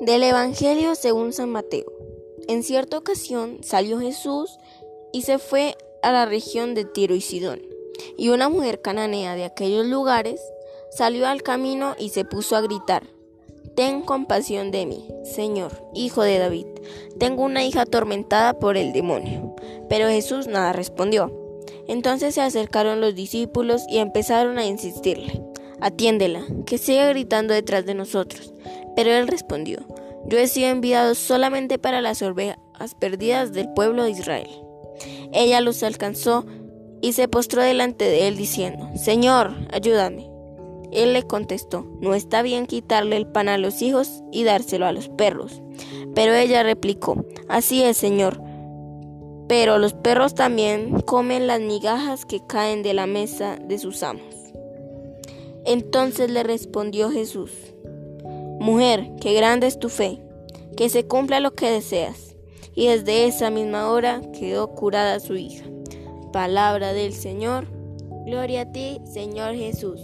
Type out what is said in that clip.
Del Evangelio según San Mateo. En cierta ocasión salió Jesús y se fue a la región de Tiro y Sidón. Y una mujer cananea de aquellos lugares salió al camino y se puso a gritar, Ten compasión de mí, Señor, hijo de David. Tengo una hija atormentada por el demonio. Pero Jesús nada respondió. Entonces se acercaron los discípulos y empezaron a insistirle, Atiéndela, que siga gritando detrás de nosotros. Pero él respondió, yo he sido enviado solamente para las ovejas perdidas del pueblo de Israel. Ella los alcanzó y se postró delante de él diciendo, Señor, ayúdame. Él le contestó, no está bien quitarle el pan a los hijos y dárselo a los perros. Pero ella replicó, así es, Señor. Pero los perros también comen las migajas que caen de la mesa de sus amos. Entonces le respondió Jesús, Mujer, qué grande es tu fe, que se cumpla lo que deseas. Y desde esa misma hora quedó curada su hija. Palabra del Señor. Gloria a ti, Señor Jesús.